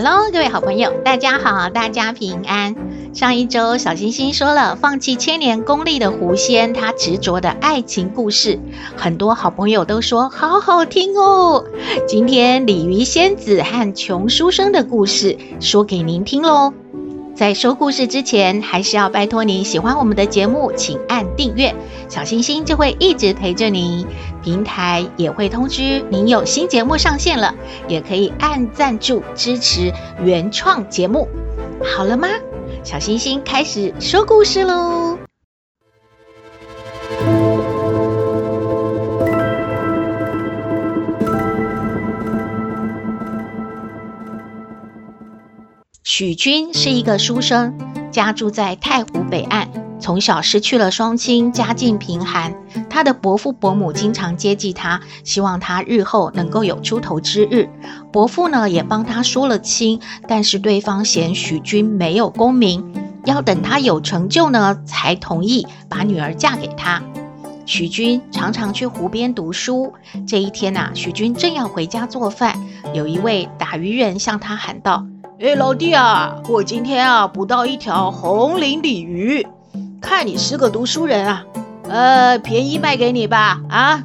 Hello，各位好朋友，大家好，大家平安。上一周，小星星说了放弃千年功力的狐仙，他执着的爱情故事，很多好朋友都说好好听哦。今天，鲤鱼仙子和穷书生的故事说给您听喽。在说故事之前，还是要拜托您喜欢我们的节目，请按订阅，小星星就会一直陪着您。平台也会通知您有新节目上线了，也可以按赞助支持原创节目。好了吗？小星星开始说故事喽。许君是一个书生，家住在太湖北岸。从小失去了双亲，家境贫寒。他的伯父伯母经常接济他，希望他日后能够有出头之日。伯父呢，也帮他说了亲，但是对方嫌许君没有功名，要等他有成就呢，才同意把女儿嫁给他。许君常常去湖边读书。这一天呐、许君正要回家做饭，有一位打鱼人向他喊道。哎，老弟啊，我今天啊捕到一条红鳞鲤鱼，看你是个读书人啊，呃，便宜卖给你吧。啊，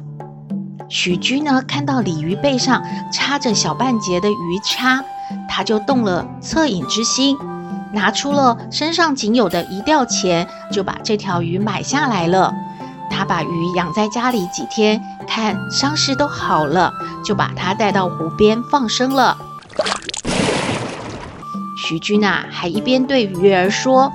许军呢看到鲤鱼背上插着小半截的鱼叉，他就动了恻隐之心，拿出了身上仅有的一吊钱，就把这条鱼买下来了。他把鱼养在家里几天，看伤势都好了，就把它带到湖边放生了。许君啊，还一边对鱼儿说：“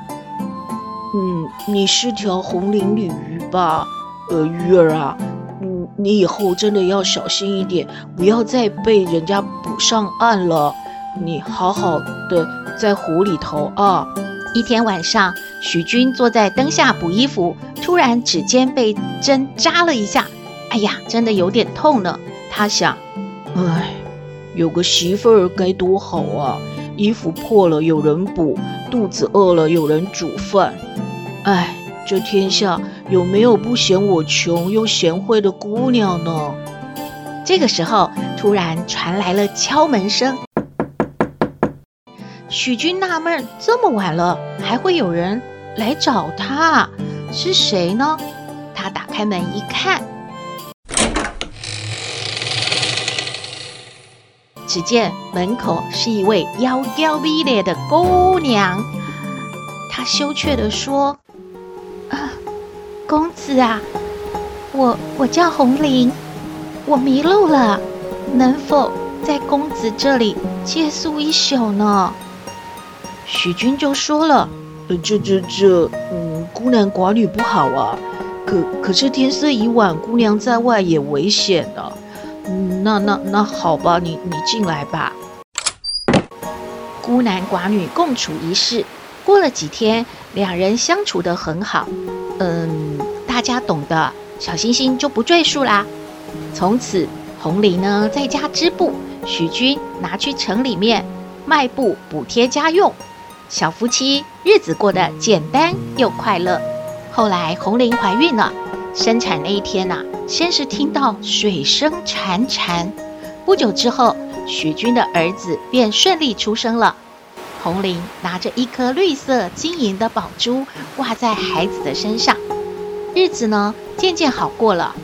嗯，你是条红鳞鲤鱼吧？呃，鱼儿啊，嗯，你以后真的要小心一点，不要再被人家捕上岸了。你好好的在湖里头啊。”一天晚上，许军坐在灯下补衣服，突然指尖被针扎了一下，哎呀，真的有点痛呢。他想：“哎，有个媳妇儿该多好啊！”衣服破了有人补，肚子饿了有人煮饭。哎，这天下有没有不嫌我穷又贤惠的姑娘呢？这个时候，突然传来了敲门声。许君纳闷，这么晚了还会有人来找他，是谁呢？他打开门一看。只见门口是一位妖娇美丽的姑娘，她羞怯地说：“啊，公子啊，我我叫红鳞，我迷路了，能否在公子这里借宿一宿呢？”许君就说了：“，这这这，嗯，孤男寡女不好啊，可可是天色已晚，姑娘在外也危险的。”那那那好吧，你你进来吧。孤男寡女共处一室，过了几天，两人相处得很好。嗯，大家懂的，小星星就不赘述啦。从此，红鳞呢在家织布，许君拿去城里面卖布补贴家用，小夫妻日子过得简单又快乐。后来，红鳞怀孕了。生产那一天呐、先是听到水声潺潺，不久之后，许君的儿子便顺利出生了。红鳞拿着一颗绿色晶莹的宝珠挂在孩子的身上，日子呢渐渐好过了。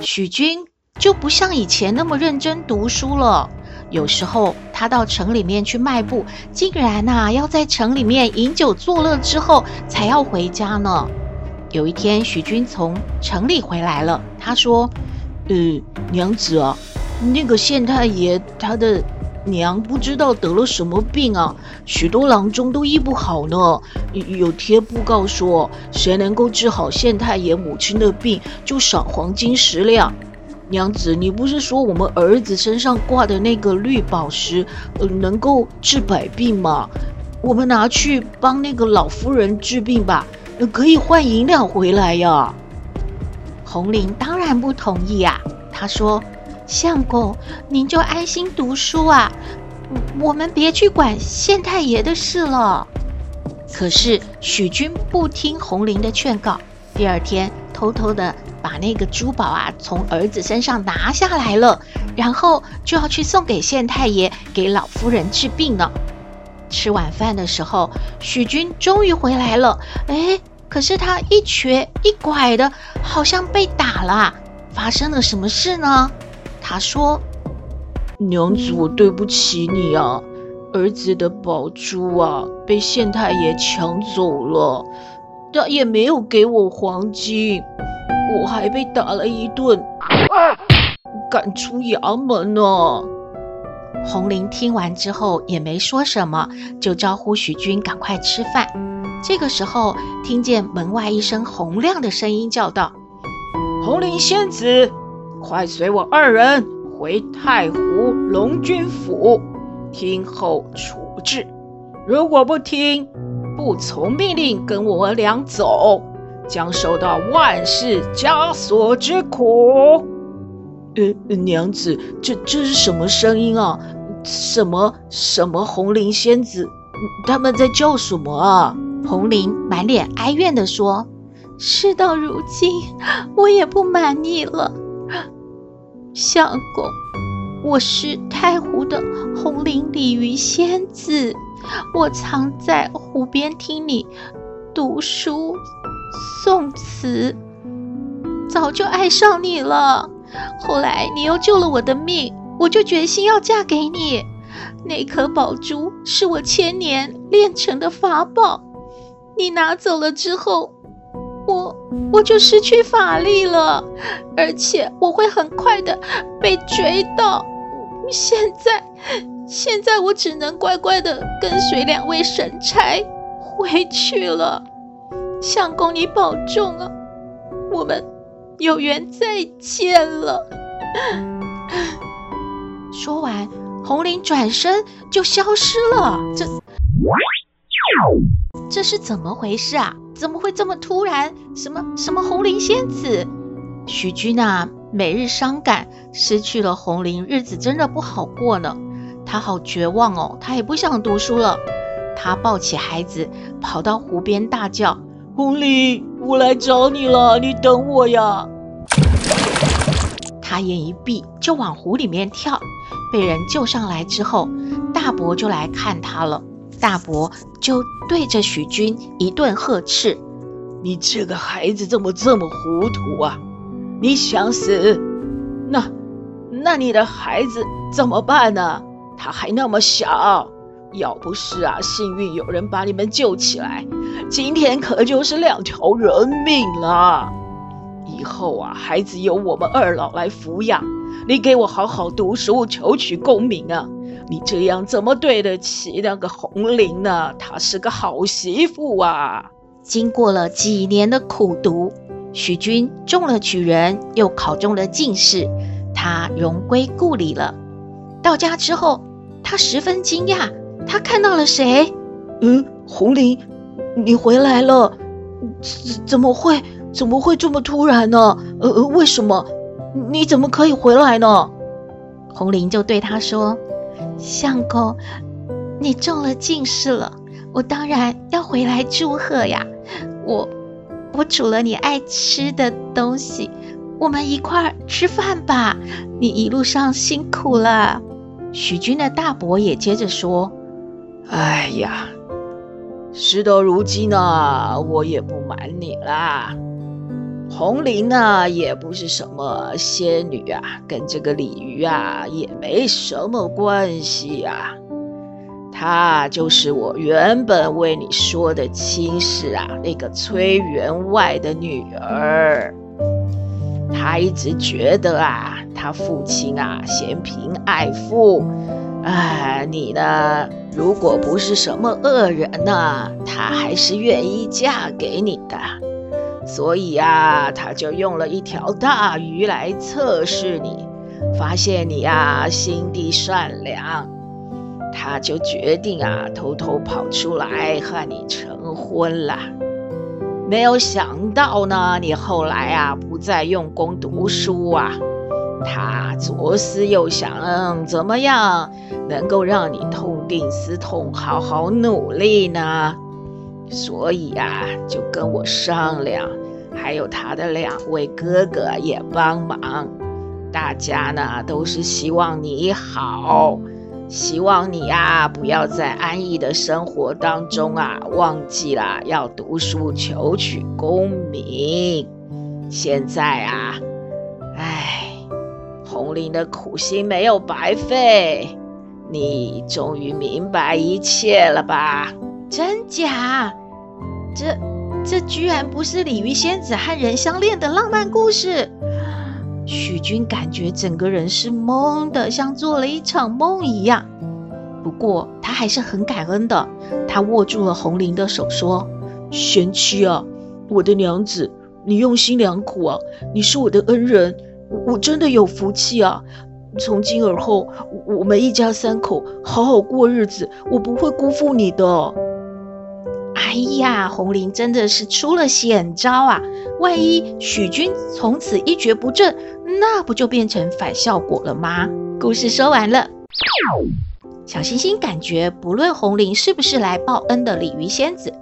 许君就不像以前那么认真读书了，有时候他到城里面去卖布，竟然呐、要在城里面饮酒作乐之后才要回家呢。有一天，许君从城里回来了。他说：“呃，娘子啊，那个县太爷他的娘不知道得了什么病啊，许多郎中都医不好呢。有贴布告说，谁能够治好县太爷母亲的病，就赏黄金十两。娘子，你不是说我们儿子身上挂的那个绿宝石，呃，能够治百病吗？我们拿去帮那个老夫人治病吧，可以换银两回来呀。红菱当然不同意啊，她说：“相公，您就安心读书啊，我们别去管县太爷的事了。”可是许君不听红菱的劝告，第二天偷偷的。把那个珠宝啊从儿子身上拿下来了，然后就要去送给县太爷，给老夫人治病呢。吃晚饭的时候，许君终于回来了。哎，可是他一瘸一拐的，好像被打了。发生了什么事呢？他说：“娘子，我对不起你啊，儿子的宝珠啊被县太爷抢走了，他也没有给我黄金。”我还被打了一顿，赶出衙门呢。红菱听完之后也没说什么，就招呼许君赶快吃饭。这个时候，听见门外一声洪亮的声音叫道：“红菱仙子，快随我二人回太湖龙君府，听候处置。如果不听，不从命令跟我俩走。”将受到万世枷锁之苦。呃，娘子，这这是什么声音啊？什么什么红菱仙子？他们在叫什么啊？红菱满脸哀怨地说：“事到如今，我也不瞒你了，相公，我是太湖的红绫鲤鱼仙子，我常在湖边听你读书。”宋词，早就爱上你了。后来你又救了我的命，我就决心要嫁给你。那颗宝珠是我千年炼成的法宝，你拿走了之后，我我就失去法力了，而且我会很快的被追到。现在，现在我只能乖乖的跟随两位神差回去了。相公，你保重啊！我们有缘再见了。说完，红菱转身就消失了。这这是怎么回事啊？怎么会这么突然？什么什么红菱仙子？许君啊，每日伤感，失去了红菱，日子真的不好过呢。他好绝望哦，他也不想读书了。他抱起孩子，跑到湖边大叫。红菱，我来找你了，你等我呀！他眼一闭就往湖里面跳，被人救上来之后，大伯就来看他了。大伯就对着许军一顿呵斥：“你这个孩子怎么这么糊涂啊？你想死？那那你的孩子怎么办呢？他还那么小。”要不是啊，幸运有人把你们救起来，今天可就是两条人命了。以后啊，孩子由我们二老来抚养，你给我好好读书，求取功名啊！你这样怎么对得起那个红菱呢？她是个好媳妇啊！经过了几年的苦读，许君中了举人，又考中了进士，他荣归故里了。到家之后，他十分惊讶。他看到了谁？嗯，红菱，你回来了？怎怎么会？怎么会这么突然呢？呃呃，为什么？你怎么可以回来呢？红菱就对他说：“相公，你中了进士了，我当然要回来祝贺呀。我我煮了你爱吃的东西，我们一块儿吃饭吧。你一路上辛苦了。”许军的大伯也接着说。哎呀，事到如今呢，我也不瞒你啦。红菱呢，也不是什么仙女啊，跟这个鲤鱼啊也没什么关系呀。她就是我原本为你说的亲事啊，那个崔员外的女儿。她一直觉得啊，她父亲啊嫌贫爱富，哎，你呢？如果不是什么恶人呢，她还是愿意嫁给你的。所以啊，他就用了一条大鱼来测试你，发现你啊心地善良，他就决定啊偷偷跑出来和你成婚了。没有想到呢，你后来啊不再用功读书啊。他左思右想，怎么样能够让你痛定思痛，好好努力呢？所以啊，就跟我商量，还有他的两位哥哥也帮忙。大家呢都是希望你好，希望你啊不要在安逸的生活当中啊忘记了要读书求取功名。现在啊，唉。红菱的苦心没有白费，你终于明白一切了吧？真假？这这居然不是鲤鱼仙子和人相恋的浪漫故事？许君感觉整个人是懵的，像做了一场梦一样。不过他还是很感恩的，他握住了红菱的手，说：“贤妻啊，我的娘子，你用心良苦啊，你是我的恩人。”我真的有福气啊！从今而后，我们一家三口好好过日子，我不会辜负你的。哎呀，红菱真的是出了险招啊！万一许君从此一蹶不振，那不就变成反效果了吗？故事说完了。小星星感觉，不论红菱是不是来报恩的鲤鱼仙子，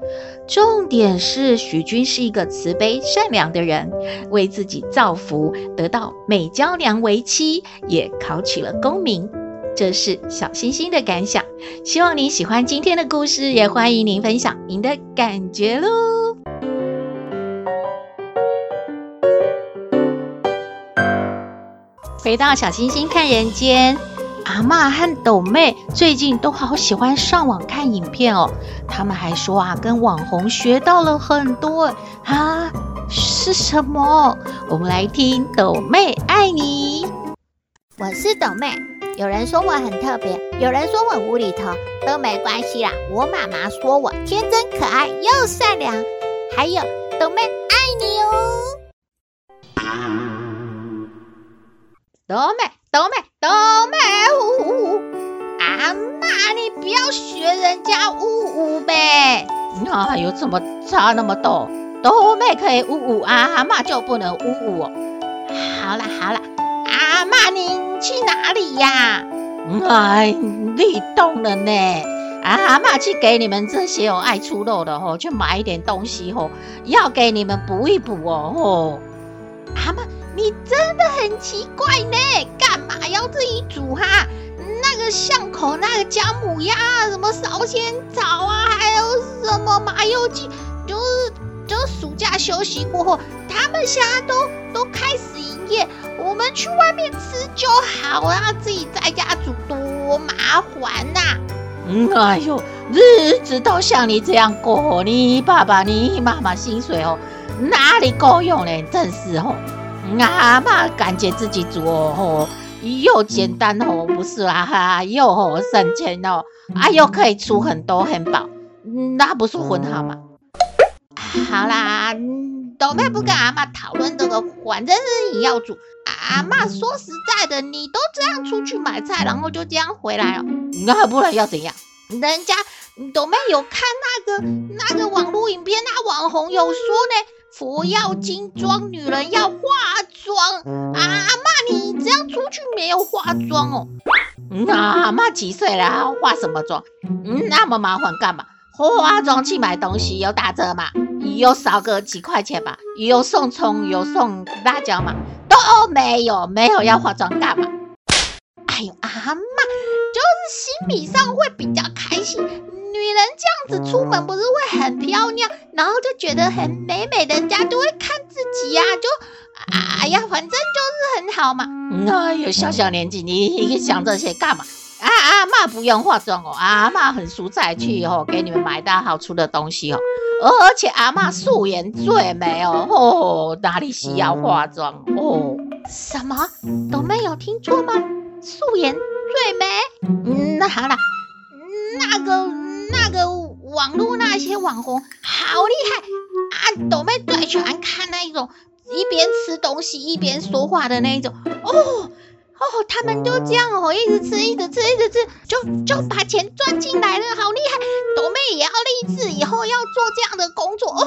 重点是许君是一个慈悲善良的人，为自己造福，得到美娇娘为妻，也考取了功名。这是小星星的感想。希望您喜欢今天的故事，也欢迎您分享您的感觉喽。回到小星星看人间。阿嬷和斗妹最近都好喜欢上网看影片哦，他们还说啊，跟网红学到了很多啊，是什么？我们来听斗妹爱你。我是斗妹，有人说我很特别，有人说我无厘头，都没关系啦。我妈妈说我天真可爱又善良，还有豆妹爱你哦。豆妹，豆妹，豆妹。呜呜！阿妈，你不要学人家呜呜呗，那有怎么差那么多？豆妹可以呜呜，阿妈就不能呜呜哦。好了好了，去哪里呀？哎，你懂了呢。啊阿妈去给你们这些有爱出肉的吼，去买一点东西吼，要给你们补一补哦吼。阿妈，你真的很奇怪呢，干嘛要自己煮哈？那个巷口那个姜母鸭，什么烧仙草啊，还有什么麻油鸡，就是就暑假休息过后，他们现在都都开始我们去外面吃就好啊，自己在家煮多麻烦呐、啊。嗯，哎呦，日子都像你这样过，你爸爸你妈妈薪水哦哪里够用呢？真是哦，阿妈感觉自己煮哦。又简单哦，不是啦哈，又好省钱哦，啊又可以出很多很饱，那不是很好吗？好啦，斗妹不跟阿妈讨论这个，反正是你要煮。阿妈说实在的，你都这样出去买菜，然后就这样回来了，那不然要怎样？人家斗妹有看那个那个网络影片，那网红有说呢。佛要金装，女人要化妆。啊、阿妈，你这样出去没有化妆哦？那阿妈几岁了，化什么妆？嗯，那么麻烦干嘛？化妆去买东西有打折吗？有少个几块钱吧？有送葱，有送辣椒嘛？都没有，没有要化妆干嘛？哎呦，阿妈，就是心理上会比较开心。女人这样子出门不是会很漂亮，然后就觉得很美美，人家就会看自己呀、啊，就哎呀，反正就是很好嘛。哎呦，小小年纪你想这些干嘛？啊阿妈不用化妆哦，阿妈很蔬菜去哦，给你们买到好吃的东西哦，而且阿妈素颜最美哦，哦哪里需要化妆哦？什么都没有听错吗？素颜最美？嗯，那好了，那个。那个网络那些网红好厉害啊！斗妹最喜欢看那一种一边吃东西一边说话的那一种哦。哦，他们就这样哦，一直吃，一直吃，一直吃，就就把钱赚进来了，好厉害！朵妹也要立志，以后要做这样的工作哦，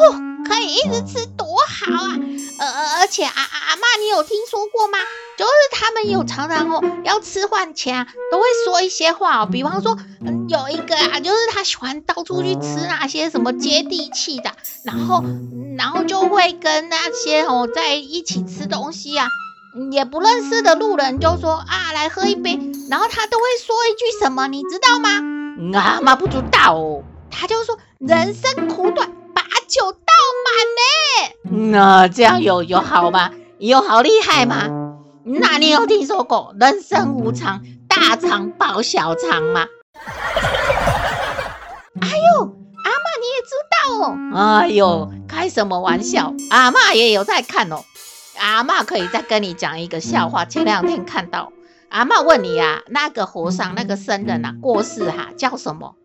可以一直吃，多好啊！呃，而且啊阿妈，你有听说过吗？就是他们有常常哦要吃饭前啊，都会说一些话哦，比方说，嗯，有一个啊，就是他喜欢到处去吃那些什么接地气的，然后然后就会跟那些哦在一起吃东西啊。也不认识的路人就说啊，来喝一杯，然后他都会说一句什么，你知道吗？阿妈不知道哦。他就说人生苦短，把酒倒满呢。那这样有有好吗？有好厉害吗？那你有听说过人生无常，大肠包小肠吗？哎呦，阿嬷你也知道哦。哎呦，开什么玩笑？阿嬷也有在看哦。阿嬷可以再跟你讲一个笑话。前两天看到，阿嬷问你啊，那个和尚那个僧人啊过世哈、啊，叫什么？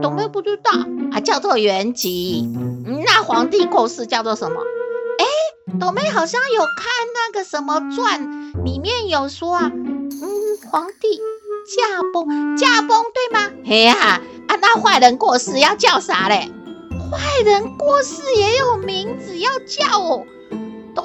斗妹不知道，啊叫做圆寂。那皇帝过世叫做什么？哎，董妹好像有看那个什么传，里面有说啊，嗯，皇帝驾崩，驾崩对吗？嘿呀，啊那坏人过世要叫啥嘞？坏人过世也有名字要叫哦。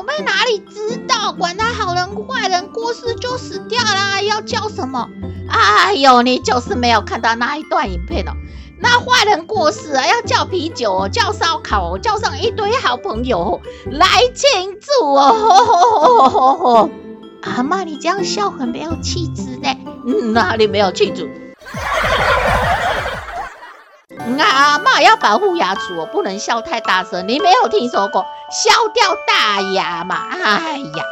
斗妹哪里知道？管他好人坏人，过世就死掉啦，要叫什么？哎呦，你就是没有看到那一段影片哦。那坏人过世啊，要叫啤酒哦，叫烧烤哦，叫上一堆好朋友来庆祝哦。阿妈，你这样笑很没有气质呢。嗯，哪里没有气质？阿嬷要保护牙齿，我不能笑太大声。你没有听说过笑掉大牙吗？哎呀，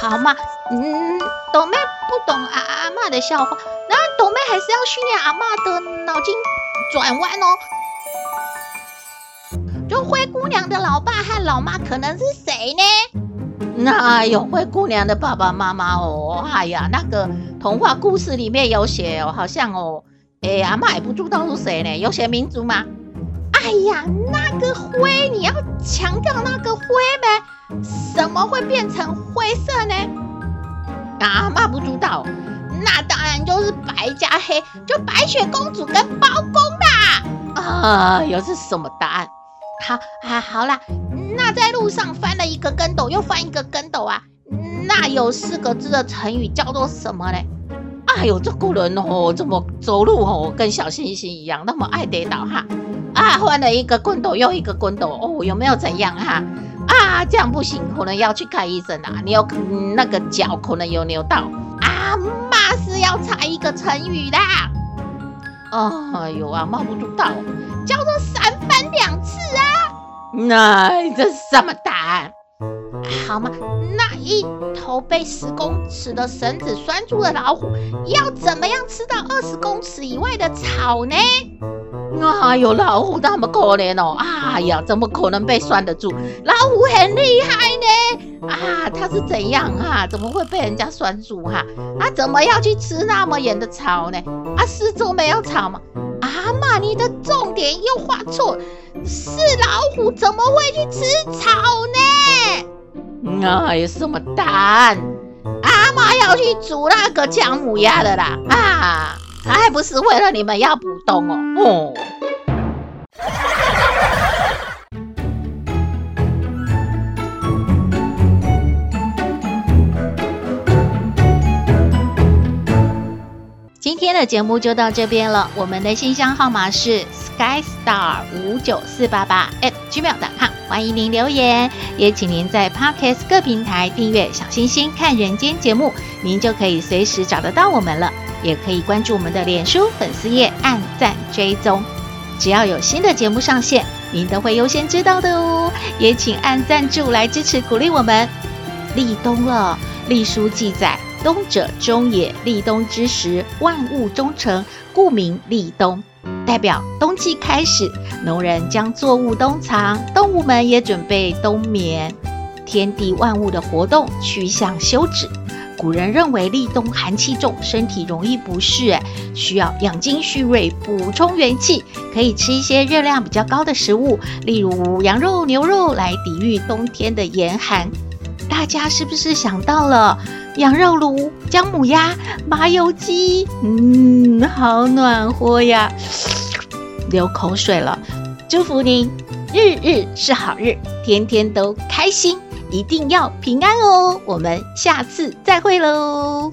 好嘛，嗯，斗妹不懂阿阿嬷的笑话，那斗妹还是要训练阿嬷的脑筋转弯哦。就灰姑娘的老爸和老妈可能是谁呢？那有灰姑娘的爸爸妈妈哦。哎呀，那个童话故事里面有写哦，好像哦。哎，阿嬷也不知道是谁呢？有写民族吗？哎呀，那个灰，你要强调那个灰呗？什么会变成灰色呢？阿嬷不知道，那当然就是白加黑，就白雪公主跟包公啦。啊，又是什么答案？好啊，好啦，那在路上翻了一个跟斗，又翻一个跟斗啊，那有四个字的成语叫做什么呢？哎呦，这个人哦，怎么走路哦，跟小星星一样，那么爱跌倒哈？啊，换了一个滚斗又一个滚斗哦，有没有怎样哈？啊，这样不行，可能要去看医生啊。你有那个脚可能有扭到啊？妈是要猜一个成语的。哦，哎呦啊，妈不知道，叫做三番两次啊。那这是什么答案？好吗？那一头被十公尺的绳子拴住的老虎，要怎么样吃到二十公尺以外的草呢？哎呦，老虎那么可怜哦！哎呀，怎么可能被拴得住？老虎很厉害呢！啊，它是怎样哈、啊？怎么会被人家拴住哈？啊，怎么要去吃那么远的草呢？啊，四周没有草吗？阿嬷，你的重点又画错，是老虎怎么会去吃草呢？那有什么答案？阿妈要去煮那个姜母鸭的啦！啊，还不是为了你们要补冬哦。哦。今天的节目就到这边了，我们的信箱号码是 skystar 五九四八八 at gmail.com，欢迎您留言，也请您在 Podcast 各平台订阅小星星看人间节目，您就可以随时找得到我们了，也可以关注我们的脸书粉丝页，按赞追踪，只要有新的节目上线，您都会优先知道的哦，也请按赞助来支持鼓励我们。立冬了，历书记载。冬者终也，立冬之时，万物终成，故名立冬，代表冬季开始。农人将作物冬藏，动物们也准备冬眠，天地万物的活动趋向休止。古人认为立冬寒气重，身体容易不适，需要养精蓄锐，补充元气，可以吃一些热量比较高的食物，例如羊肉、牛肉，来抵御冬天的严寒。大家是不是想到了羊肉炉、姜母鸭、麻油鸡？嗯，好暖和呀，流口水了。祝福您日日是好日，天天都开心，一定要平安哦。我们下次再会喽。